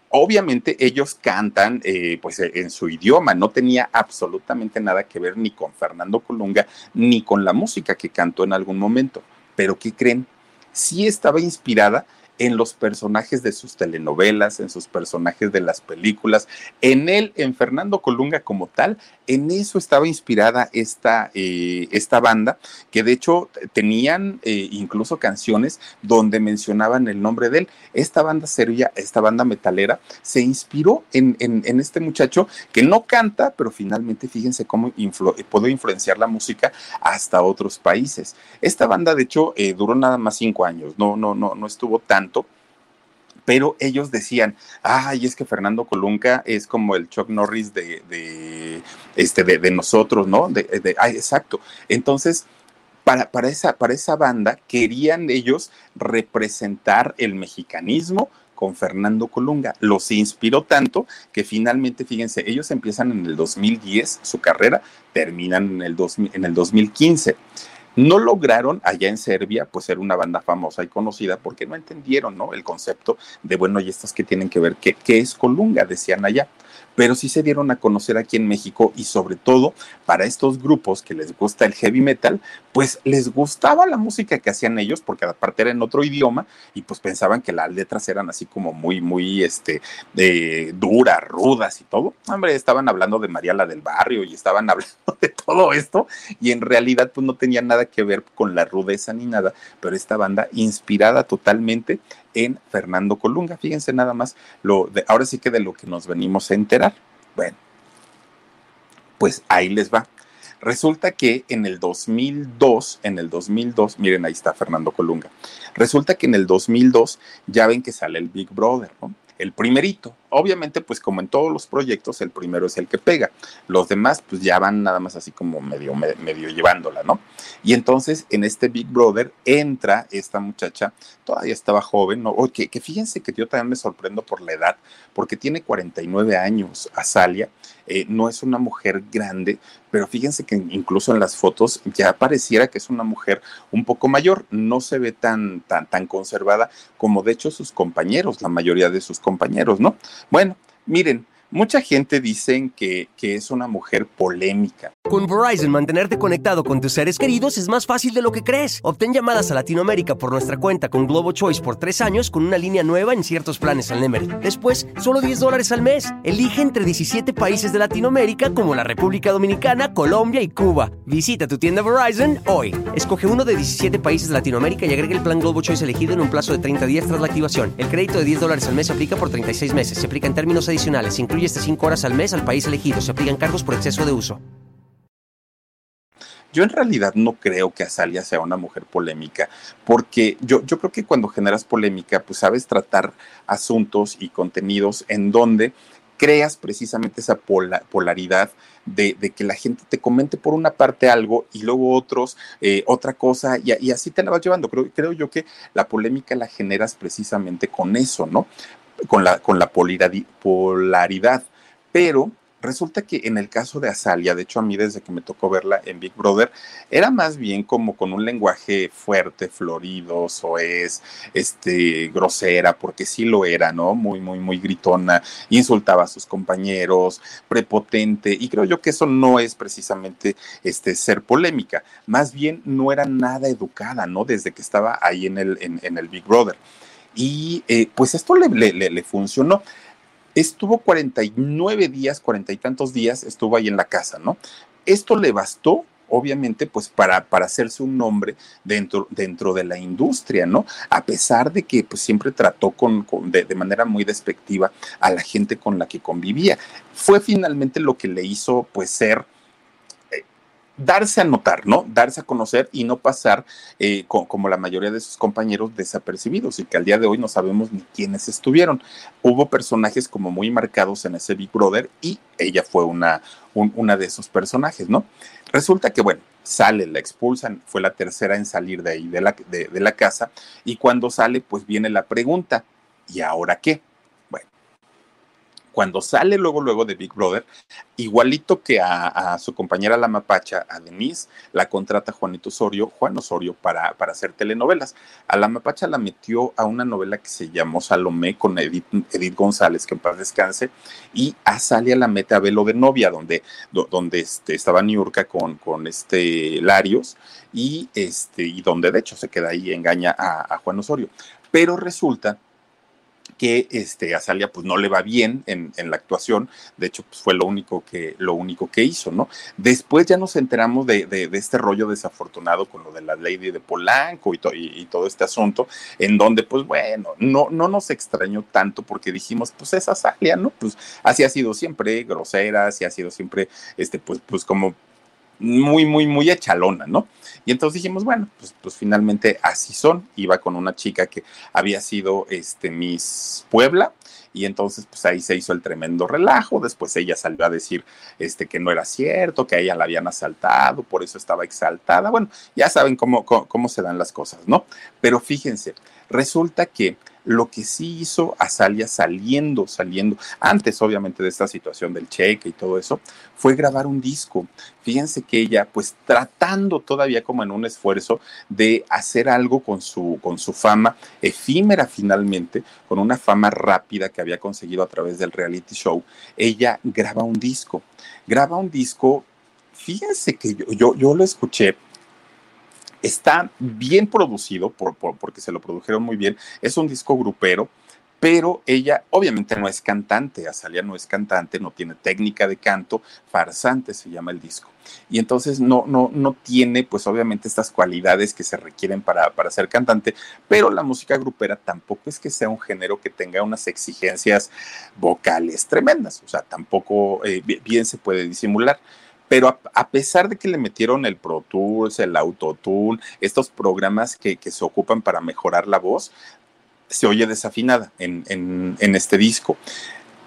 obviamente ellos cantan eh, pues en su idioma, no tenía absolutamente nada que ver ni con Fernando Colunga ni con la música que cantó en algún momento. Pero ¿qué creen? Sí estaba inspirada en los personajes de sus telenovelas, en sus personajes de las películas, en él, en Fernando Colunga como tal, en eso estaba inspirada esta, eh, esta banda, que de hecho tenían eh, incluso canciones donde mencionaban el nombre de él. Esta banda serbia, esta banda metalera, se inspiró en, en, este muchacho que no canta, pero finalmente fíjense cómo influ pudo influenciar la música hasta otros países. Esta banda, de hecho, eh, duró nada más cinco años, no, no, no, no estuvo pero ellos decían, ay, es que Fernando Colunga es como el Chuck Norris de, este, de, nosotros, ¿no? Exacto. Entonces, para, para, esa, para esa banda querían ellos representar el mexicanismo con Fernando Colunga. Los inspiró tanto que finalmente, fíjense, ellos empiezan en el 2010 su carrera, terminan en el, 2000, en el 2015. No lograron allá en Serbia, pues ser una banda famosa y conocida porque no entendieron, ¿no? El concepto de, bueno, y estas que tienen que ver, ¿qué, qué es Colunga? Decían allá pero sí se dieron a conocer aquí en México y sobre todo para estos grupos que les gusta el heavy metal, pues les gustaba la música que hacían ellos porque aparte era en otro idioma y pues pensaban que las letras eran así como muy, muy, este, eh, duras, rudas y todo. Hombre, estaban hablando de María la del Barrio y estaban hablando de todo esto y en realidad pues no tenía nada que ver con la rudeza ni nada, pero esta banda inspirada totalmente en Fernando Colunga. Fíjense nada más, lo de, ahora sí que de lo que nos venimos a enterar. Bueno, pues ahí les va. Resulta que en el 2002, en el 2002, miren, ahí está Fernando Colunga. Resulta que en el 2002 ya ven que sale el Big Brother, ¿no? El primerito. Obviamente, pues como en todos los proyectos, el primero es el que pega. Los demás, pues ya van nada más así como medio, medio, llevándola, ¿no? Y entonces en este Big Brother entra esta muchacha, todavía estaba joven, ¿no? Oye, que, que fíjense que yo también me sorprendo por la edad, porque tiene 49 años, Azalia, eh, no es una mujer grande, pero fíjense que incluso en las fotos ya pareciera que es una mujer un poco mayor, no se ve tan, tan, tan conservada como de hecho sus compañeros, la mayoría de sus compañeros, ¿no? Bueno, miren, Mucha gente dice que, que, es una mujer polémica. Con Verizon, mantenerte conectado con tus seres queridos es más fácil de lo que crees. Obtén llamadas a Latinoamérica por nuestra cuenta con Globo Choice por tres años con una línea nueva en ciertos planes al Nemery. Después, solo 10 dólares al mes. Elige entre 17 países de Latinoamérica como la República Dominicana, Colombia y Cuba. Visita tu tienda Verizon hoy. Escoge uno de 17 países de Latinoamérica y agrega el plan Globo Choice elegido en un plazo de 30 días tras la activación. El crédito de 10 dólares al mes aplica por 36 meses. Se aplica en términos adicionales. Incluye hasta 5 horas al mes al país elegido. Se aplican cargos por exceso de uso. Yo en realidad no creo que Azalia sea una mujer polémica, porque yo, yo creo que cuando generas polémica, pues sabes tratar asuntos y contenidos en donde creas precisamente esa pola, polaridad de, que la gente te comente por una parte algo y luego otros eh, otra cosa y, y, así te la vas llevando. Creo, creo yo que la polémica la generas precisamente con eso, ¿no? Con la, con la polaridad. Pero Resulta que en el caso de Azalia, de hecho a mí desde que me tocó verla en Big Brother, era más bien como con un lenguaje fuerte, florido, soez, este, grosera, porque sí lo era, ¿no? Muy, muy, muy gritona, insultaba a sus compañeros, prepotente, y creo yo que eso no es precisamente este, ser polémica, más bien no era nada educada, ¿no? Desde que estaba ahí en el, en, el Big Brother. Y eh, pues esto le, le, le funcionó estuvo 49 días, cuarenta y tantos días, estuvo ahí en la casa, ¿no? Esto le bastó obviamente, pues para, para hacerse un nombre dentro, dentro de la industria, ¿no? A pesar de que pues, siempre trató con, de, de, manera muy despectiva a la gente con la que convivía. Fue finalmente lo que le hizo, pues, ser darse a notar, ¿no? Darse a conocer y no pasar eh, como la mayoría de sus compañeros desapercibidos y que al día de hoy no sabemos ni quiénes estuvieron. Hubo personajes como muy marcados en ese Big Brother y ella fue una, una de esos personajes, ¿no? Resulta que, bueno, sale, la expulsan, fue la tercera en salir de ahí, de la, de, de la casa, y cuando sale, pues viene la pregunta, ¿y ahora qué? Cuando sale luego, luego de Big Brother, igualito que a, su compañera la mapacha, a Denise, la contrata Juanito Osorio, Juan Osorio, para, para hacer telenovelas. A la mapacha la metió a una novela que se llamó Salomé con Edith, González, que en paz descanse, y a Salia la mete a Velo de Novia, donde, donde este, estaba Niurka con, con este Larios, y, este, y donde de hecho se queda ahí y engaña a Juan Osorio. Pero resulta que este, a Salia pues no le va bien en, en la actuación, de hecho pues fue lo único que, lo único que hizo, ¿no? Después ya nos enteramos de, de, este rollo desafortunado con lo de la Lady de Polanco y, to, y, todo este asunto, en donde pues bueno, no, no nos extrañó tanto porque dijimos pues esa Salia, ¿no? Pues así ha sido siempre, grosera, así ha sido siempre, este, pues, pues como muy, muy, muy echalona, ¿no? Y entonces dijimos, bueno, pues, pues finalmente así son. Iba con una chica que había sido este, Miss Puebla, y entonces pues ahí se hizo el tremendo relajo, después ella salió a decir este que no era cierto, que a ella la habían asaltado, por eso estaba exaltada, bueno, ya saben cómo, cómo, cómo se dan las cosas, ¿no? Pero fíjense, resulta que lo que sí hizo Azalia saliendo, saliendo, antes obviamente de esta situación del cheque y todo eso, fue grabar un disco. Fíjense que ella, pues tratando todavía como en un esfuerzo de hacer algo con su, con su fama efímera finalmente, con una fama rápida que había conseguido a través del reality show, ella graba un disco. Graba un disco, fíjense que yo, yo, yo lo escuché Está bien producido por, por, porque se lo produjeron muy bien. Es un disco grupero, pero ella obviamente no es cantante. Azalia no es cantante, no tiene técnica de canto. Farsante se llama el disco. Y entonces no, no, no tiene, pues obviamente, estas cualidades que se requieren para, para ser cantante, pero la música grupera tampoco es que sea un género que tenga unas exigencias vocales tremendas. O sea, tampoco eh, bien se puede disimular pero a, a, pesar de que le metieron el Pro Tools, el Autotune, estos programas que, que se ocupan para mejorar la voz, se oye desafinada en, en, en este disco.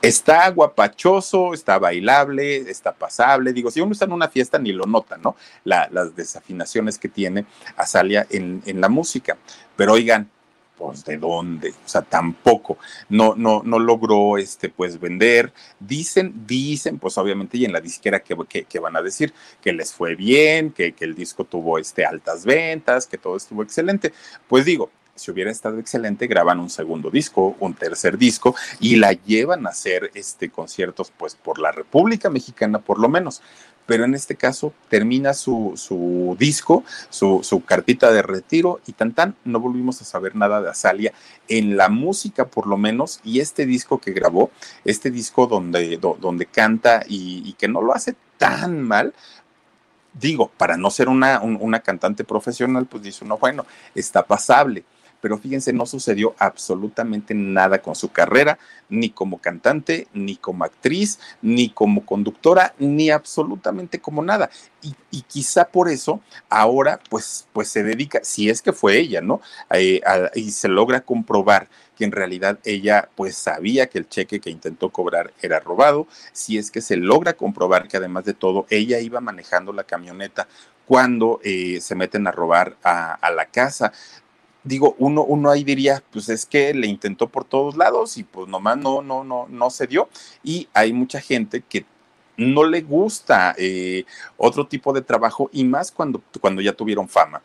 Está guapachoso, está bailable, está pasable. Digo, si uno está en una fiesta ni lo nota, ¿no? La, las desafinaciones que tiene Azalia en, en la música. Pero oigan, pues de dónde, o sea, tampoco, no, no, no logró, este, pues vender, dicen, dicen, pues obviamente, y en la disquera que, que, van a decir que les fue bien, que, que, el disco tuvo, este, altas ventas, que todo estuvo excelente, pues digo, si hubiera estado excelente, graban un segundo disco, un tercer disco y la llevan a hacer este conciertos pues por la República Mexicana por lo menos pero en este caso termina su, su disco, su, su, cartita de retiro y tan tan, no volvimos a saber nada de Azalia en la música por lo menos y este disco que grabó, este disco donde, do, donde canta y, que no lo hace tan mal. Digo, para no ser una, un, una cantante profesional, pues dice uno, bueno, está pasable pero fíjense, no sucedió absolutamente nada con su carrera, ni como cantante, ni como actriz, ni como conductora, ni absolutamente como nada. Y, quizá por eso ahora pues, pues se dedica, si es que fue ella, ¿no? Eh, y se logra comprobar que en realidad ella pues sabía que el cheque que intentó cobrar era robado, si es que se logra comprobar que además de todo ella iba manejando la camioneta cuando eh, se meten a robar a la casa digo, uno, uno ahí diría, pues es que le intentó por todos lados y pues nomás no, no, no, no se dio. Y hay mucha gente que no le gusta eh, otro tipo de trabajo y más cuando, cuando ya tuvieron fama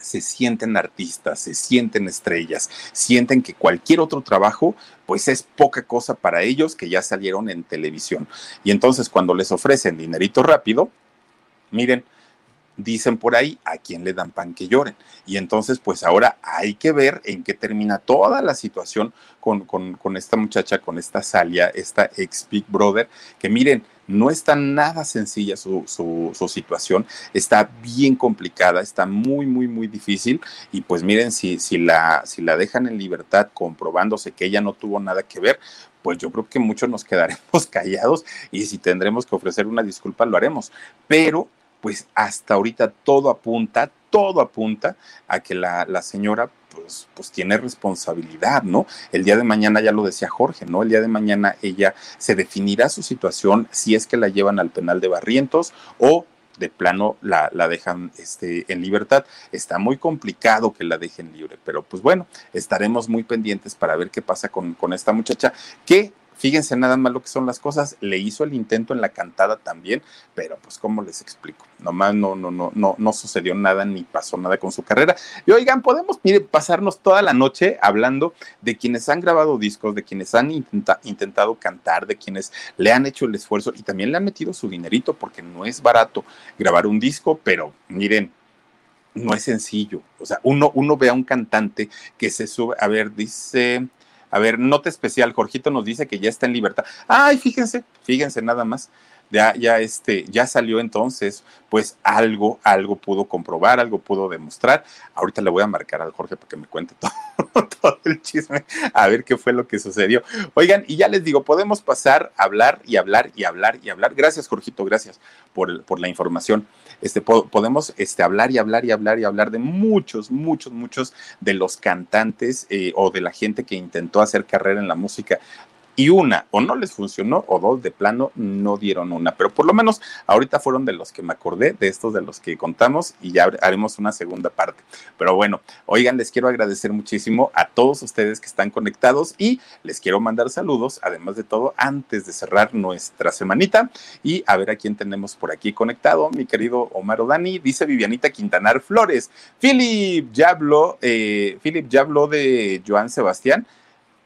se sienten artistas, se sienten estrellas, sienten que cualquier otro trabajo pues es poca cosa para ellos que ya salieron en televisión. Y entonces cuando les ofrecen dinerito rápido, miren, dicen por ahí, a quién le dan pan que lloren. Y entonces, pues ahora hay que ver en qué termina toda la situación con, con, esta muchacha, con esta Salia, esta ex Big Brother, que miren, no está nada sencilla su, su, situación, está bien complicada, está muy, muy, muy difícil. Y pues miren, si, si, la, si la dejan en libertad comprobándose que ella no tuvo nada que ver, pues yo creo que muchos nos quedaremos callados y si tendremos que ofrecer una disculpa, lo haremos. Pero pues hasta ahorita todo apunta, todo apunta a que la, la señora pues, pues, tiene responsabilidad, ¿no? El día de mañana, ya lo decía Jorge, ¿no? El día de mañana ella se definirá su situación si es que la llevan al penal de Barrientos o de plano la, la dejan este, en libertad. Está muy complicado que la dejen libre, pero pues bueno, estaremos muy pendientes para ver qué pasa con, con esta muchacha que Fíjense nada más lo que son las cosas. Le hizo el intento en la cantada también, pero pues cómo les explico. Nomás no, no, no, no, no sucedió nada ni pasó nada con su carrera. Y oigan, podemos mire, pasarnos toda la noche hablando de quienes han grabado discos, de quienes han intentado cantar, de quienes le han hecho el esfuerzo y también le han metido su dinerito porque no es barato grabar un disco, pero miren, no es sencillo. O sea, uno, uno ve a un cantante que se sube, a ver, dice a ver, nota especial, Jorgito nos dice que ya está en libertad. Ay, fíjense, fíjense nada más. Ya, ya, este, ya salió entonces, pues algo, algo pudo comprobar, algo pudo demostrar. Ahorita le voy a marcar al Jorge para que me cuente todo, el chisme, a ver qué fue lo que sucedió. Oigan, y ya les digo, podemos pasar a hablar y hablar y hablar y hablar. Gracias, Jorgito, gracias por, por la información este, podemos este, hablar y hablar y hablar y hablar de muchos, muchos, muchos de los cantantes eh, o de la gente que intentó hacer carrera en la música y una o no les funcionó o dos de plano no dieron una, pero por lo menos ahorita fueron de los que me acordé, de estos de los que contamos y ya haremos una segunda parte. Pero bueno, oigan, les quiero agradecer muchísimo a todos ustedes que están conectados y les quiero mandar saludos, además de todo, antes de cerrar nuestra semanita y a ver a quién tenemos por aquí conectado, mi querido Omar Dani, dice Vivianita Quintanar Flores, Philip ya habló, eh, Philip ya habló de Joan Sebastián.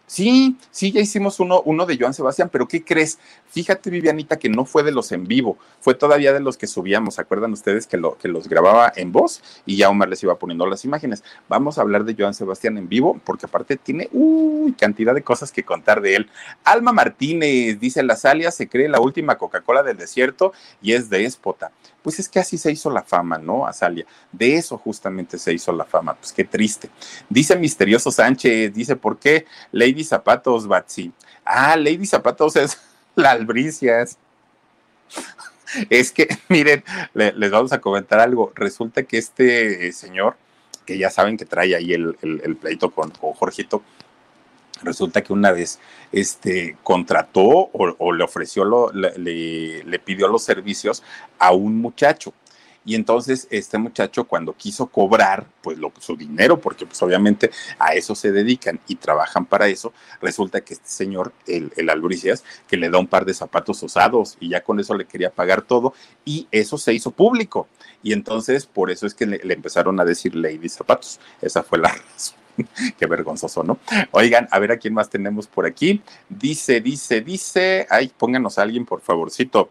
Sí, sí, ya hicimos uno, uno de Joan Sebastián, pero ¿qué crees? Fíjate, Vivianita, que no fue de los en vivo, fue todavía de los que subíamos. ¿Se acuerdan ustedes que, lo, que los grababa en voz y ya Omar les iba poniendo las imágenes? Vamos a hablar de Joan Sebastián en vivo, porque aparte tiene uy, cantidad de cosas que contar de él. Alma Martínez dice: La Salia se cree la última Coca-Cola del desierto y es déspota. Pues es que así se hizo la fama, ¿no, Azalia? De eso justamente se hizo la fama. Pues qué triste. Dice Misterioso Sánchez, dice, ¿por qué Lady Zapatos, Batsy? Ah, Lady Zapatos es la albricias. Es que, miren, les vamos a comentar algo. Resulta que este señor, que ya saben que trae ahí el, pleito con, con Jorgito, resulta que una vez este, contrató o, le ofreció, lo, le, pidió los servicios a un muchacho. Y entonces este muchacho cuando quiso cobrar pues lo, su dinero, porque pues obviamente a eso se dedican y trabajan para eso, resulta que este señor, el, el albricias, que le da un par de zapatos usados y ya con eso le quería pagar todo y eso se hizo público. Y entonces por eso es que le, le empezaron a decir Lady Zapatos. Esa fue la razón. Qué vergonzoso, ¿no? Oigan, a ver a quién más tenemos por aquí. Dice, dice, dice. Ay, pónganos a alguien, por favorcito.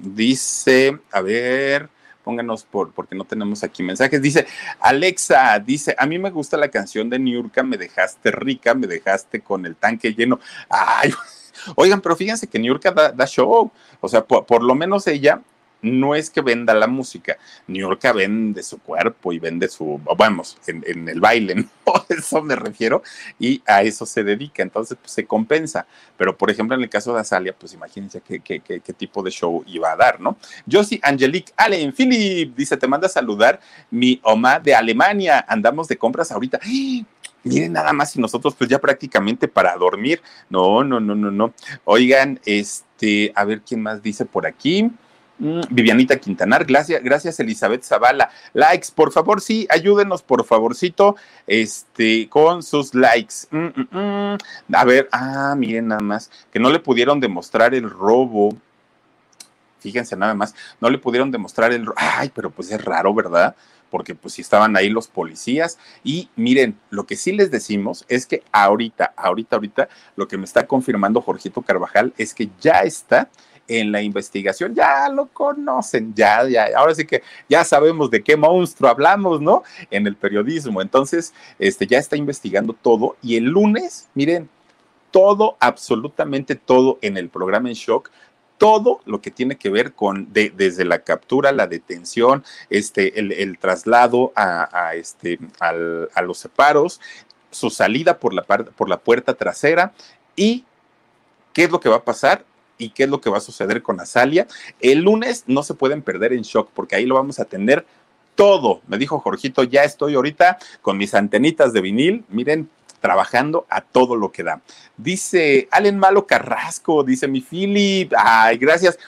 Dice, a ver, pónganos por, porque no tenemos aquí mensajes. Dice, Alexa, dice, a mí me gusta la canción de Niurka, me dejaste rica, me dejaste con el tanque lleno. Ay, oigan, pero fíjense que Niurka da, show. O sea, por, lo menos ella no es que venda la música, Niurka vende su cuerpo y vende su, vamos, en, el baile, ¿no? Eso me refiero, y a eso se dedica, entonces pues, se compensa. Pero, por ejemplo, en el caso de Azalia, pues imagínense qué, qué, qué, tipo de show iba a dar, ¿no? Josie Angelique Allen Philip dice, te manda a saludar mi Oma de Alemania, andamos de compras ahorita. Miren nada más y nosotros pues ya prácticamente para dormir. No, no, no, no, no. Oigan, este, a ver quién más dice por aquí. Mm, Vivianita Quintanar, gracias, gracias Elizabeth Zavala. Likes, por favor, sí, ayúdenos, por favorcito, este, con sus likes. Mm, mm, a ver, ah, miren nada más, que no le pudieron demostrar el robo. Fíjense nada más, no le pudieron demostrar el... Ay, pero pues es raro, ¿verdad? porque pues si estaban ahí los policías. Y miren, lo que sí les decimos es que ahorita, ahorita, ahorita, lo que me está confirmando Jorgito Carvajal es que ya está en la investigación, ya lo conocen, ya, ya, ahora sí que ya sabemos de qué monstruo hablamos, ¿no? En el periodismo. Entonces, este ya está investigando todo y el lunes, miren, todo, absolutamente todo en el programa en shock todo lo que tiene que ver con de, desde la captura, la detención, este, el, traslado a, este, a los separos, su salida por la, por la puerta trasera y qué es lo que va a pasar y qué es lo que va a suceder con Azalia. El lunes no se pueden perder en shock porque ahí lo vamos a tener todo. Me dijo Jorgito, ya estoy ahorita con mis antenitas de vinil. Miren, trabajando a todo lo que da. Dice Allen Malo Carrasco, dice mi Philip, ay, gracias.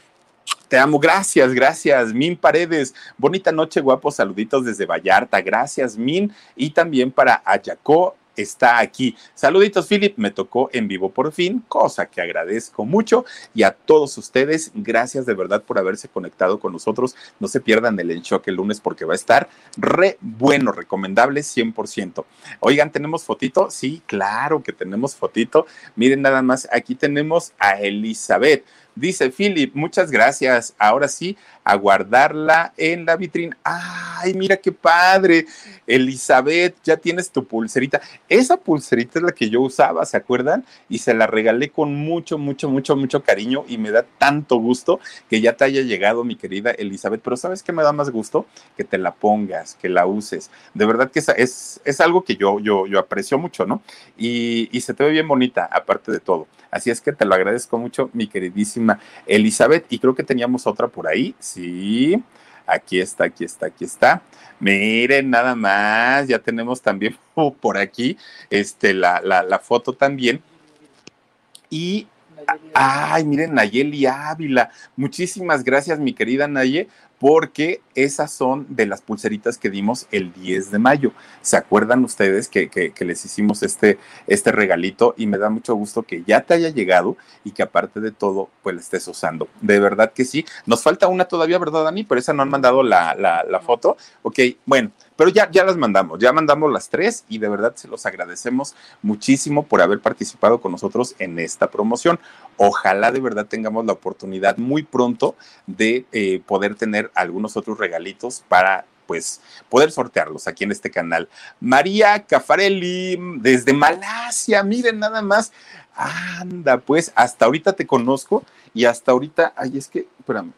Te amo, gracias, gracias, Min Paredes. Bonita noche, guapos, saluditos desde Vallarta, gracias, Min. Y también para Ayacó está aquí. Saluditos, Philip, me tocó en vivo por fin, cosa que agradezco mucho. Y a todos ustedes, gracias de verdad por haberse conectado con nosotros. No se pierdan el enchoque el lunes porque va a estar re bueno, recomendable 100%. Oigan, ¿tenemos fotito? Sí, claro que tenemos fotito. Miren nada más, aquí tenemos a Elizabeth. Dice Philip, muchas gracias. Ahora sí, a guardarla en la vitrina. Ay, mira qué padre. Elizabeth, ya tienes tu pulserita. Esa pulserita es la que yo usaba, ¿se acuerdan? Y se la regalé con mucho, mucho, mucho, mucho cariño y me da tanto gusto que ya te haya llegado, mi querida Elizabeth. Pero ¿sabes qué me da más gusto? Que te la pongas, que la uses. De verdad que es, es, algo que yo, yo, yo aprecio mucho, ¿no? Y, y se te ve bien bonita, aparte de todo. Así es que te lo agradezco mucho, mi queridísima Elizabeth. Y creo que teníamos otra por ahí. Sí, aquí está, aquí está, aquí está. Miren, nada más, ya tenemos también por aquí este, la, la, la foto también. Y Ay, miren, Nayeli Ávila. Muchísimas gracias, mi querida Naye, porque esas son de las pulseritas que dimos el 10 de mayo. ¿Se acuerdan ustedes que, les hicimos este, este regalito? Y me da mucho gusto que ya te haya llegado y que aparte de todo, pues la estés usando. De verdad que sí. Nos falta una todavía, ¿verdad, Dani? Pero esa no han mandado la, la, la foto. Ok, bueno, pero ya, ya las mandamos, ya mandamos las tres y de verdad se los agradecemos muchísimo por haber participado con nosotros en esta promoción. Ojalá de verdad tengamos la oportunidad muy pronto de eh, poder tener algunos otros regalitos para pues poder sortearlos aquí en este canal. María Cafarelli desde Malasia, miren nada más. Anda, pues hasta ahorita te conozco y hasta ahorita, ay, es que, espérame,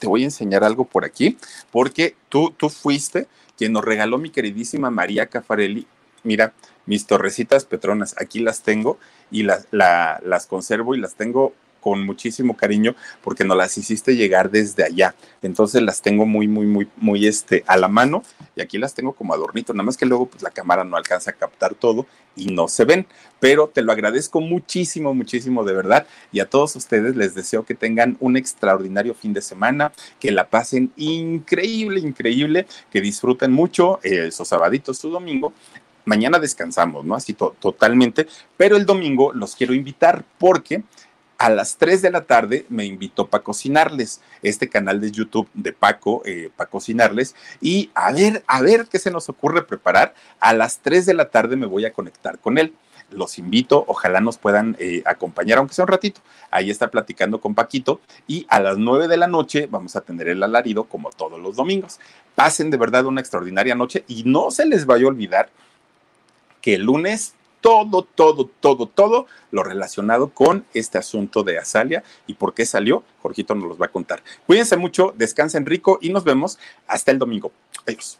te voy a enseñar algo por aquí, porque tú, tú fuiste quien nos regaló mi queridísima María Cafarelli. Mira, mis torrecitas petronas, aquí las tengo y las, las conservo y las tengo con muchísimo cariño porque nos las hiciste llegar desde allá. Entonces las tengo muy, muy, muy, muy este, a la mano y aquí las tengo como adornito. Nada más que luego pues la cámara no alcanza a captar todo y no se ven. Pero te lo agradezco muchísimo, muchísimo de verdad. Y a todos ustedes les deseo que tengan un extraordinario fin de semana, que la pasen increíble, increíble, que disfruten mucho eh, esos sabaditos, su domingo mañana descansamos, ¿no? Así totalmente, pero el domingo los quiero invitar porque a las 3 de la tarde me invitó para cocinarles, este canal de YouTube de Paco, eh, para cocinarles, y a ver, a ver qué se nos ocurre preparar. A las 3 de la tarde me voy a conectar con él. Los invito, ojalá nos puedan eh, acompañar, aunque sea un ratito. Ahí está platicando con Paquito. Y a las 9 de la noche vamos a tener el alarido como todos los domingos. Pasen de verdad una extraordinaria noche y no se les vaya a olvidar que el lunes todo, todo, todo, todo lo relacionado con este asunto de Azalia y por qué salió. Jorgito nos los va a contar. Cuídense mucho, descansen rico y nos vemos hasta el domingo. Adiós.